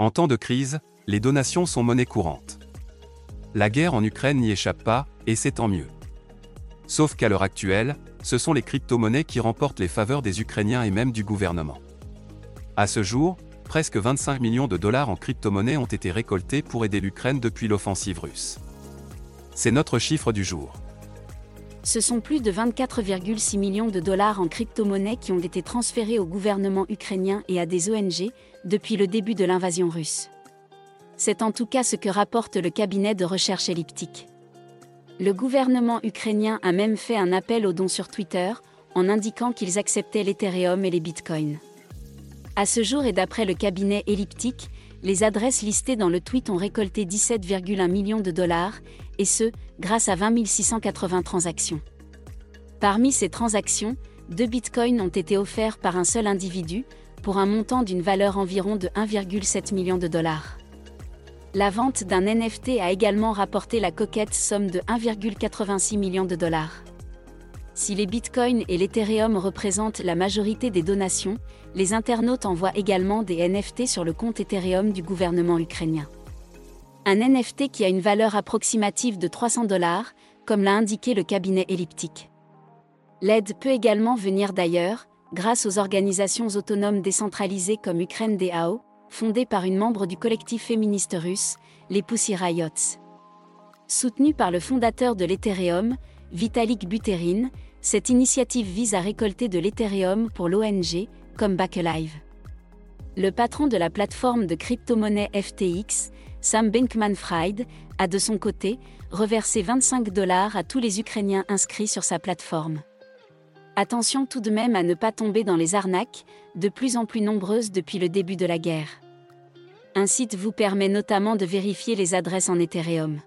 En temps de crise, les donations sont monnaie courante. La guerre en Ukraine n'y échappe pas, et c'est tant mieux. Sauf qu'à l'heure actuelle, ce sont les crypto-monnaies qui remportent les faveurs des Ukrainiens et même du gouvernement. À ce jour, presque 25 millions de dollars en crypto-monnaies ont été récoltés pour aider l'Ukraine depuis l'offensive russe. C'est notre chiffre du jour. Ce sont plus de 24,6 millions de dollars en crypto-monnaies qui ont été transférés au gouvernement ukrainien et à des ONG depuis le début de l'invasion russe. C'est en tout cas ce que rapporte le cabinet de recherche elliptique. Le gouvernement ukrainien a même fait un appel aux dons sur Twitter, en indiquant qu'ils acceptaient l'Ethereum et les bitcoins. À ce jour et d'après le cabinet elliptique, les adresses listées dans le tweet ont récolté 17,1 millions de dollars, et ce, grâce à 20 680 transactions. Parmi ces transactions, deux bitcoins ont été offerts par un seul individu, pour un montant d'une valeur environ de 1,7 million de dollars. La vente d'un NFT a également rapporté la coquette somme de 1,86 million de dollars. Si les bitcoins et l'Ethereum représentent la majorité des donations, les internautes envoient également des NFT sur le compte Ethereum du gouvernement ukrainien. Un NFT qui a une valeur approximative de 300 dollars, comme l'a indiqué le cabinet elliptique. L'aide peut également venir d'ailleurs, grâce aux organisations autonomes décentralisées comme Ukraine DAO, fondée par une membre du collectif féministe russe, les Pussy Riots. Soutenue par le fondateur de l'Ethereum, Vitalik Buterin, cette initiative vise à récolter de l'Ethereum pour l'ONG, comme Back Alive. Le patron de la plateforme de crypto-monnaie FTX, Sam Bankman-Fried, a de son côté reversé 25 dollars à tous les Ukrainiens inscrits sur sa plateforme. Attention tout de même à ne pas tomber dans les arnaques, de plus en plus nombreuses depuis le début de la guerre. Un site vous permet notamment de vérifier les adresses en Ethereum.